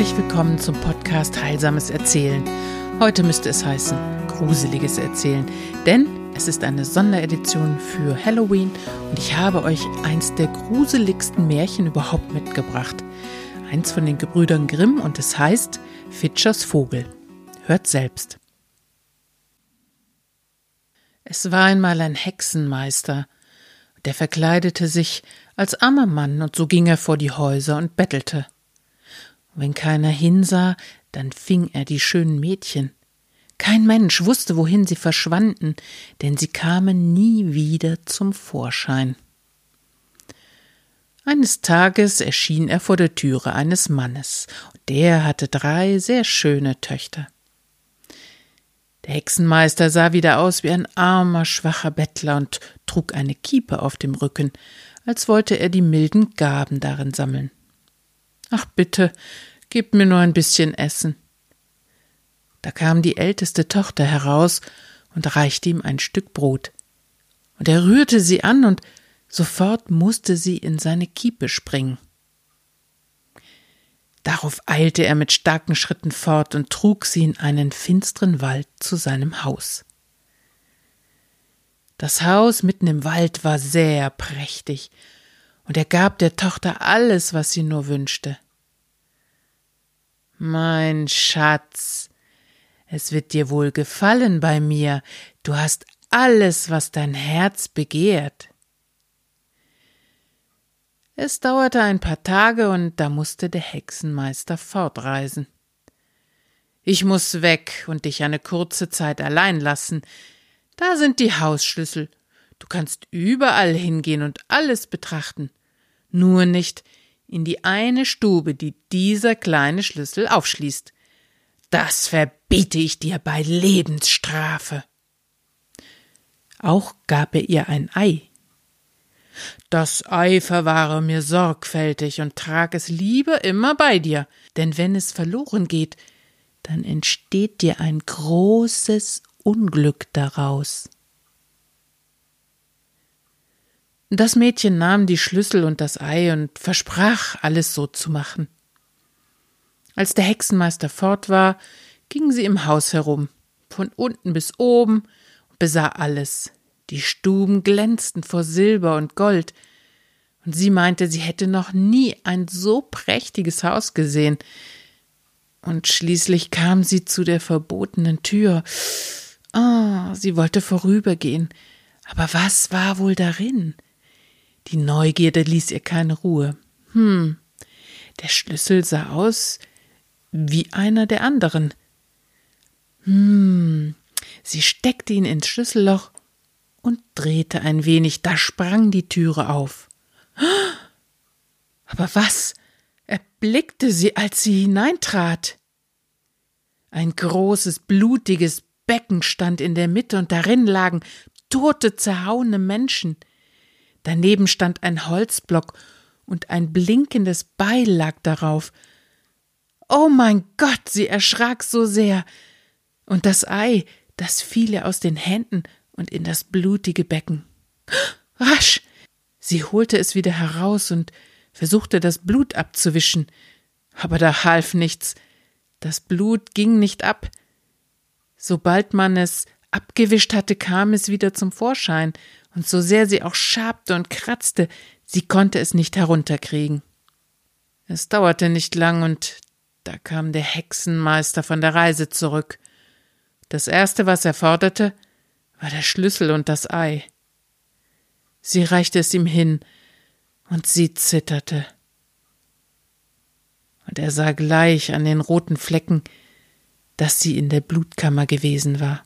Herzlich willkommen zum Podcast Heilsames Erzählen. Heute müsste es heißen Gruseliges Erzählen, denn es ist eine Sonderedition für Halloween und ich habe euch eins der gruseligsten Märchen überhaupt mitgebracht. Eins von den Gebrüdern Grimm und es heißt Fitschers Vogel. Hört selbst. Es war einmal ein Hexenmeister, der verkleidete sich als armer Mann und so ging er vor die Häuser und bettelte. Wenn keiner hinsah, dann fing er die schönen Mädchen. Kein Mensch wusste, wohin sie verschwanden, denn sie kamen nie wieder zum Vorschein. Eines Tages erschien er vor der Türe eines Mannes, und der hatte drei sehr schöne Töchter. Der Hexenmeister sah wieder aus wie ein armer, schwacher Bettler und trug eine Kiepe auf dem Rücken, als wollte er die milden Gaben darin sammeln. Ach bitte, gib mir nur ein bisschen Essen. Da kam die älteste Tochter heraus und reichte ihm ein Stück Brot. Und er rührte sie an, und sofort musste sie in seine Kiepe springen. Darauf eilte er mit starken Schritten fort und trug sie in einen finsteren Wald zu seinem Haus. Das Haus mitten im Wald war sehr prächtig, und er gab der Tochter alles, was sie nur wünschte. Mein Schatz, es wird dir wohl gefallen bei mir, du hast alles, was dein Herz begehrt. Es dauerte ein paar Tage, und da musste der Hexenmeister fortreisen. Ich muss weg und dich eine kurze Zeit allein lassen. Da sind die Hausschlüssel. Du kannst überall hingehen und alles betrachten. Nur nicht in die eine Stube, die dieser kleine Schlüssel aufschließt. Das verbiete ich dir bei Lebensstrafe. Auch gab er ihr ein Ei. Das Ei verwahre mir sorgfältig und trag es lieber immer bei dir, denn wenn es verloren geht, dann entsteht dir ein großes Unglück daraus. Das Mädchen nahm die Schlüssel und das Ei und versprach, alles so zu machen. Als der Hexenmeister fort war, ging sie im Haus herum, von unten bis oben, und besah alles. Die Stuben glänzten vor Silber und Gold, und sie meinte, sie hätte noch nie ein so prächtiges Haus gesehen. Und schließlich kam sie zu der verbotenen Tür. Ah, oh, sie wollte vorübergehen. Aber was war wohl darin? Die Neugierde ließ ihr keine Ruhe. Hm, der Schlüssel sah aus wie einer der anderen. Hm, sie steckte ihn ins Schlüsselloch und drehte ein wenig, da sprang die Türe auf. Aber was erblickte sie, als sie hineintrat? Ein großes, blutiges Becken stand in der Mitte und darin lagen tote, zerhauene Menschen. Daneben stand ein Holzblock und ein blinkendes Beil lag darauf. Oh mein Gott, sie erschrak so sehr. Und das Ei, das fiel ihr aus den Händen und in das blutige Becken. Rasch! Sie holte es wieder heraus und versuchte das Blut abzuwischen, aber da half nichts. Das Blut ging nicht ab. Sobald man es abgewischt hatte, kam es wieder zum Vorschein, und so sehr sie auch schabte und kratzte, sie konnte es nicht herunterkriegen. Es dauerte nicht lang, und da kam der Hexenmeister von der Reise zurück. Das erste, was er forderte, war der Schlüssel und das Ei. Sie reichte es ihm hin, und sie zitterte. Und er sah gleich an den roten Flecken, dass sie in der Blutkammer gewesen war.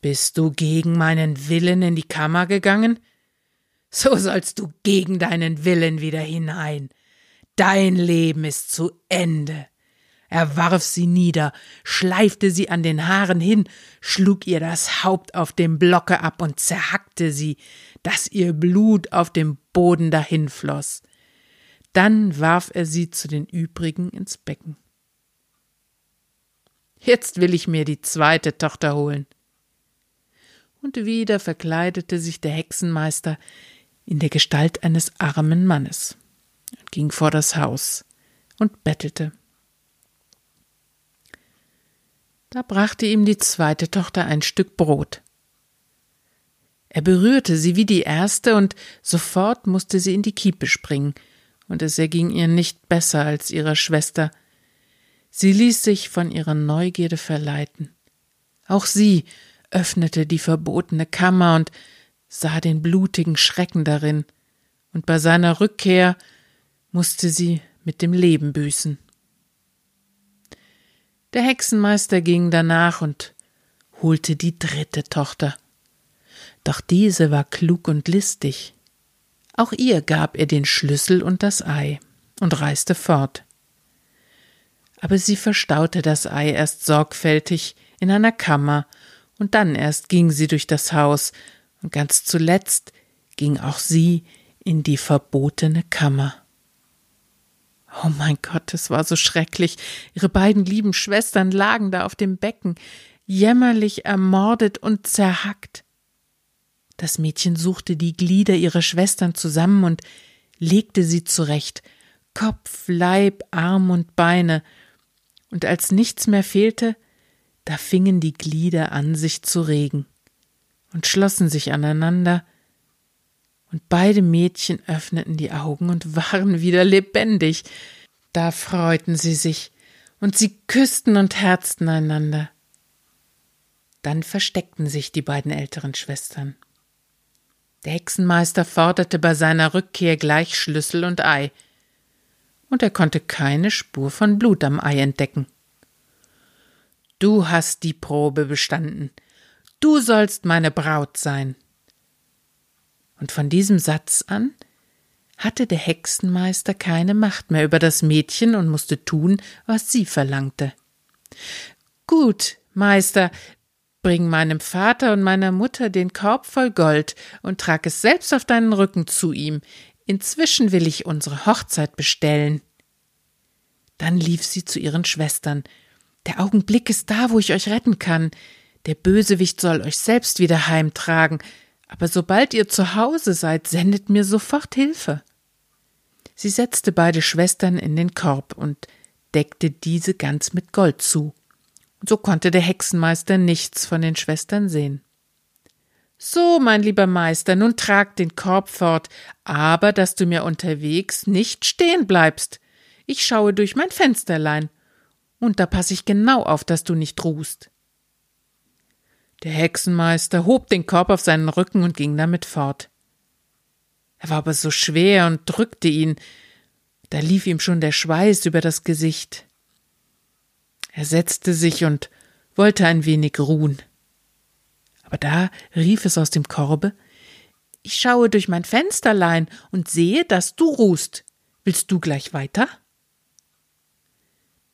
Bist du gegen meinen Willen in die Kammer gegangen? So sollst du gegen deinen Willen wieder hinein. Dein Leben ist zu Ende. Er warf sie nieder, schleifte sie an den Haaren hin, schlug ihr das Haupt auf dem Blocke ab und zerhackte sie, dass ihr Blut auf dem Boden dahinfloß. Dann warf er sie zu den übrigen ins Becken. Jetzt will ich mir die zweite Tochter holen. Und wieder verkleidete sich der Hexenmeister in der Gestalt eines armen Mannes und ging vor das Haus und bettelte. Da brachte ihm die zweite Tochter ein Stück Brot. Er berührte sie wie die erste, und sofort musste sie in die Kiepe springen, und es erging ihr nicht besser als ihrer Schwester. Sie ließ sich von ihrer Neugierde verleiten. Auch sie öffnete die verbotene Kammer und sah den blutigen Schrecken darin, und bei seiner Rückkehr musste sie mit dem Leben büßen. Der Hexenmeister ging danach und holte die dritte Tochter. Doch diese war klug und listig. Auch ihr gab er den Schlüssel und das Ei und reiste fort. Aber sie verstaute das Ei erst sorgfältig in einer Kammer, und dann erst ging sie durch das Haus, und ganz zuletzt ging auch sie in die verbotene Kammer. Oh mein Gott, es war so schrecklich. Ihre beiden lieben Schwestern lagen da auf dem Becken, jämmerlich ermordet und zerhackt. Das Mädchen suchte die Glieder ihrer Schwestern zusammen und legte sie zurecht, Kopf, Leib, Arm und Beine, und als nichts mehr fehlte, da fingen die Glieder an, sich zu regen und schlossen sich aneinander, und beide Mädchen öffneten die Augen und waren wieder lebendig. Da freuten sie sich, und sie küssten und herzten einander. Dann versteckten sich die beiden älteren Schwestern. Der Hexenmeister forderte bei seiner Rückkehr gleich Schlüssel und Ei, und er konnte keine Spur von Blut am Ei entdecken. Du hast die Probe bestanden. Du sollst meine Braut sein. Und von diesem Satz an hatte der Hexenmeister keine Macht mehr über das Mädchen und musste tun, was sie verlangte. Gut, Meister, bring meinem Vater und meiner Mutter den Korb voll Gold und trag es selbst auf deinen Rücken zu ihm. Inzwischen will ich unsere Hochzeit bestellen. Dann lief sie zu ihren Schwestern. Der Augenblick ist da, wo ich euch retten kann. Der Bösewicht soll euch selbst wieder heimtragen, aber sobald ihr zu Hause seid, sendet mir sofort Hilfe. Sie setzte beide Schwestern in den Korb und deckte diese ganz mit Gold zu. So konnte der Hexenmeister nichts von den Schwestern sehen. So, mein lieber Meister, nun trag den Korb fort, aber dass du mir unterwegs nicht stehen bleibst. Ich schaue durch mein Fensterlein, und da pass ich genau auf, dass du nicht ruhst. Der Hexenmeister hob den Korb auf seinen Rücken und ging damit fort. Er war aber so schwer und drückte ihn, da lief ihm schon der Schweiß über das Gesicht. Er setzte sich und wollte ein wenig ruhen. Aber da rief es aus dem Korbe Ich schaue durch mein Fensterlein und sehe, dass du ruhst. Willst du gleich weiter?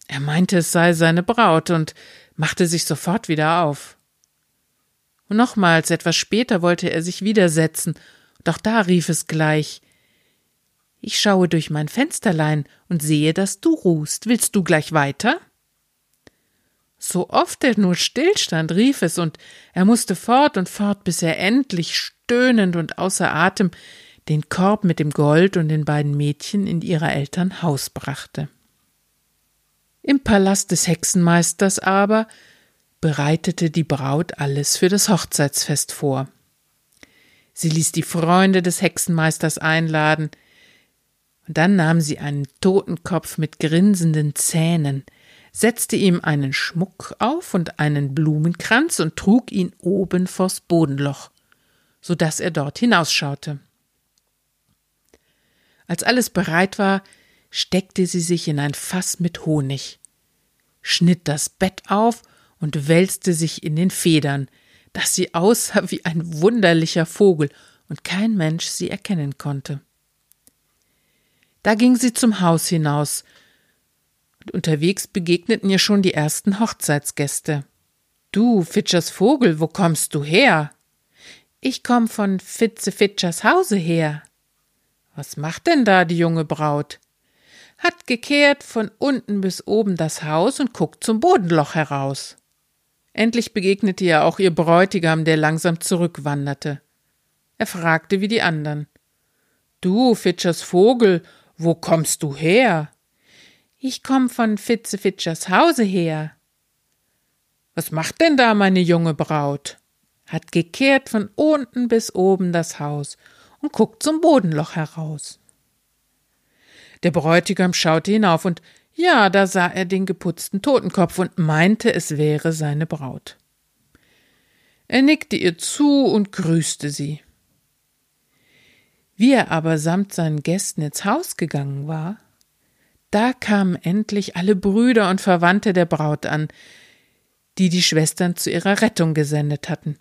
Er meinte, es sei seine Braut und machte sich sofort wieder auf. Und nochmals etwas später wollte er sich wieder setzen, doch da rief es gleich Ich schaue durch mein Fensterlein und sehe, dass du ruhst. Willst du gleich weiter? So oft er nur stillstand, rief es, und er musste fort und fort, bis er endlich stöhnend und außer Atem den Korb mit dem Gold und den beiden Mädchen in ihrer Eltern Haus brachte. Im Palast des Hexenmeisters aber bereitete die Braut alles für das Hochzeitsfest vor. Sie ließ die Freunde des Hexenmeisters einladen, und dann nahm sie einen Totenkopf mit grinsenden Zähnen, setzte ihm einen Schmuck auf und einen Blumenkranz und trug ihn oben vors Bodenloch, so dass er dort hinausschaute. Als alles bereit war, steckte sie sich in ein Fass mit Honig, schnitt das Bett auf und wälzte sich in den Federn, dass sie aussah wie ein wunderlicher Vogel und kein Mensch sie erkennen konnte. Da ging sie zum Haus hinaus, und unterwegs begegneten ihr schon die ersten Hochzeitsgäste. Du, Fitschers Vogel, wo kommst du her? Ich komm von Fitze Fitschers Hause her. Was macht denn da die junge Braut? Hat gekehrt von unten bis oben das Haus und guckt zum Bodenloch heraus. Endlich begegnete ihr auch ihr Bräutigam, der langsam zurückwanderte. Er fragte wie die anderen. Du, Fitschers Vogel, wo kommst du her? Ich komm von Fitzefitschers Hause her. Was macht denn da meine junge Braut? Hat gekehrt von unten bis oben das Haus und guckt zum Bodenloch heraus. Der Bräutigam schaute hinauf und ja, da sah er den geputzten Totenkopf und meinte, es wäre seine Braut. Er nickte ihr zu und grüßte sie. Wie er aber samt seinen Gästen ins Haus gegangen war, da kamen endlich alle Brüder und Verwandte der Braut an, die die Schwestern zu ihrer Rettung gesendet hatten.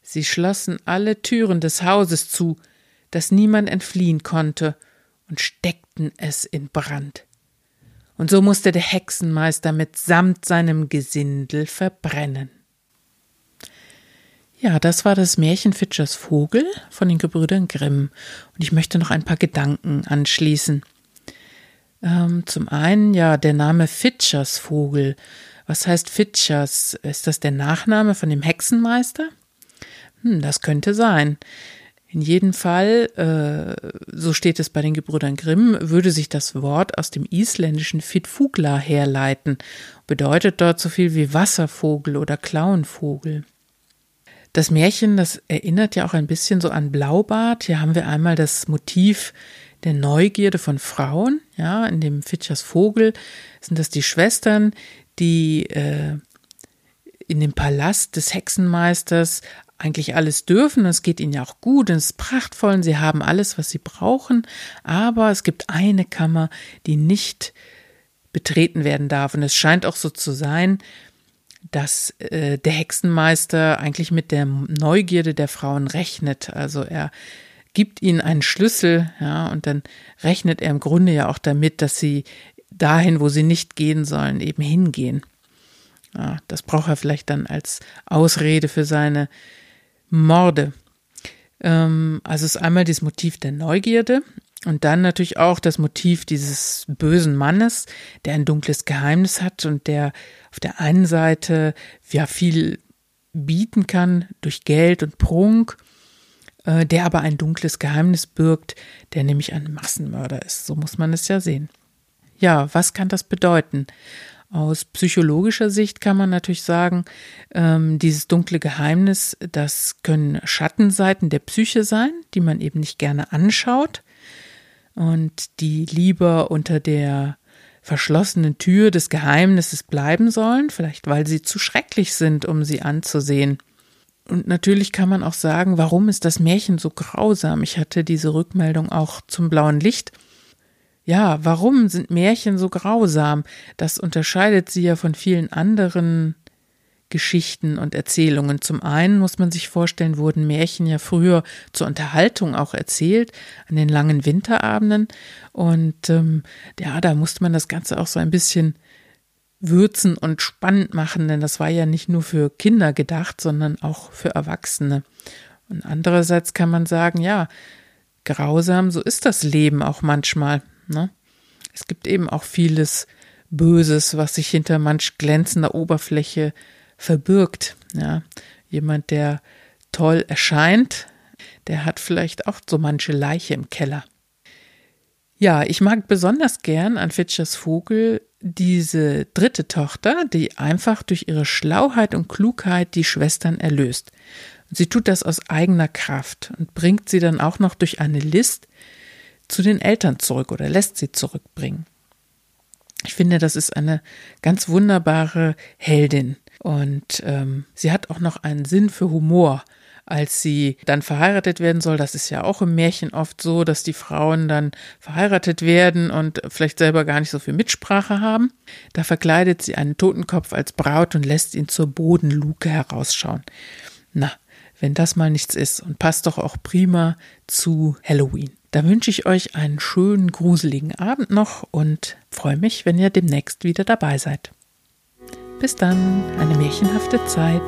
Sie schlossen alle Türen des Hauses zu, dass niemand entfliehen konnte, und steckten es in Brand. Und so musste der Hexenmeister mitsamt seinem Gesindel verbrennen. Ja, das war das Märchen Fitchers Vogel von den Gebrüdern Grimm. Und ich möchte noch ein paar Gedanken anschließen. Ähm, zum einen, ja, der Name Fitchers Vogel. Was heißt Fitchers? Ist das der Nachname von dem Hexenmeister? Hm, das könnte sein. In jedem Fall, äh, so steht es bei den Gebrüdern Grimm, würde sich das Wort aus dem isländischen Fitfugla herleiten, bedeutet dort so viel wie Wasservogel oder Klauenvogel. Das Märchen, das erinnert ja auch ein bisschen so an Blaubart. Hier haben wir einmal das Motiv der Neugierde von Frauen. Ja, in dem Fitchers Vogel sind das die Schwestern, die äh, in dem Palast des Hexenmeisters eigentlich alles dürfen. Es geht ihnen ja auch gut, es ist prachtvoll, und sie haben alles, was sie brauchen. Aber es gibt eine Kammer, die nicht betreten werden darf. Und es scheint auch so zu sein, dass äh, der Hexenmeister eigentlich mit der Neugierde der Frauen rechnet. Also er gibt ihnen einen Schlüssel, ja, und dann rechnet er im Grunde ja auch damit, dass sie dahin, wo sie nicht gehen sollen, eben hingehen. Ja, das braucht er vielleicht dann als Ausrede für seine Morde. Ähm, also ist einmal dieses Motiv der Neugierde und dann natürlich auch das Motiv dieses bösen Mannes, der ein dunkles Geheimnis hat und der auf der einen Seite ja viel bieten kann durch Geld und Prunk, äh, der aber ein dunkles Geheimnis birgt, der nämlich ein Massenmörder ist. So muss man es ja sehen. Ja, was kann das bedeuten? Aus psychologischer Sicht kann man natürlich sagen, ähm, dieses dunkle Geheimnis, das können Schattenseiten der Psyche sein, die man eben nicht gerne anschaut und die lieber unter der verschlossenen Tür des Geheimnisses bleiben sollen, vielleicht weil sie zu schrecklich sind, um sie anzusehen. Und natürlich kann man auch sagen, warum ist das Märchen so grausam? Ich hatte diese Rückmeldung auch zum blauen Licht. Ja, warum sind Märchen so grausam? Das unterscheidet sie ja von vielen anderen Geschichten und Erzählungen. Zum einen muss man sich vorstellen, wurden Märchen ja früher zur Unterhaltung auch erzählt, an den langen Winterabenden. Und ähm, ja, da musste man das Ganze auch so ein bisschen würzen und spannend machen, denn das war ja nicht nur für Kinder gedacht, sondern auch für Erwachsene. Und andererseits kann man sagen, ja, grausam, so ist das Leben auch manchmal. Ne? Es gibt eben auch vieles Böses, was sich hinter manch glänzender Oberfläche verbirgt. Ja, jemand, der toll erscheint, der hat vielleicht auch so manche Leiche im Keller. Ja, ich mag besonders gern an Fitchers Vogel diese dritte Tochter, die einfach durch ihre Schlauheit und Klugheit die Schwestern erlöst. sie tut das aus eigener Kraft und bringt sie dann auch noch durch eine List zu den Eltern zurück oder lässt sie zurückbringen. Ich finde, das ist eine ganz wunderbare Heldin. Und ähm, sie hat auch noch einen Sinn für Humor. Als sie dann verheiratet werden soll, das ist ja auch im Märchen oft so, dass die Frauen dann verheiratet werden und vielleicht selber gar nicht so viel Mitsprache haben. Da verkleidet sie einen Totenkopf als Braut und lässt ihn zur Bodenluke herausschauen. Na, wenn das mal nichts ist und passt doch auch prima zu Halloween. Da wünsche ich euch einen schönen, gruseligen Abend noch und freue mich, wenn ihr demnächst wieder dabei seid. Bis dann, eine märchenhafte Zeit.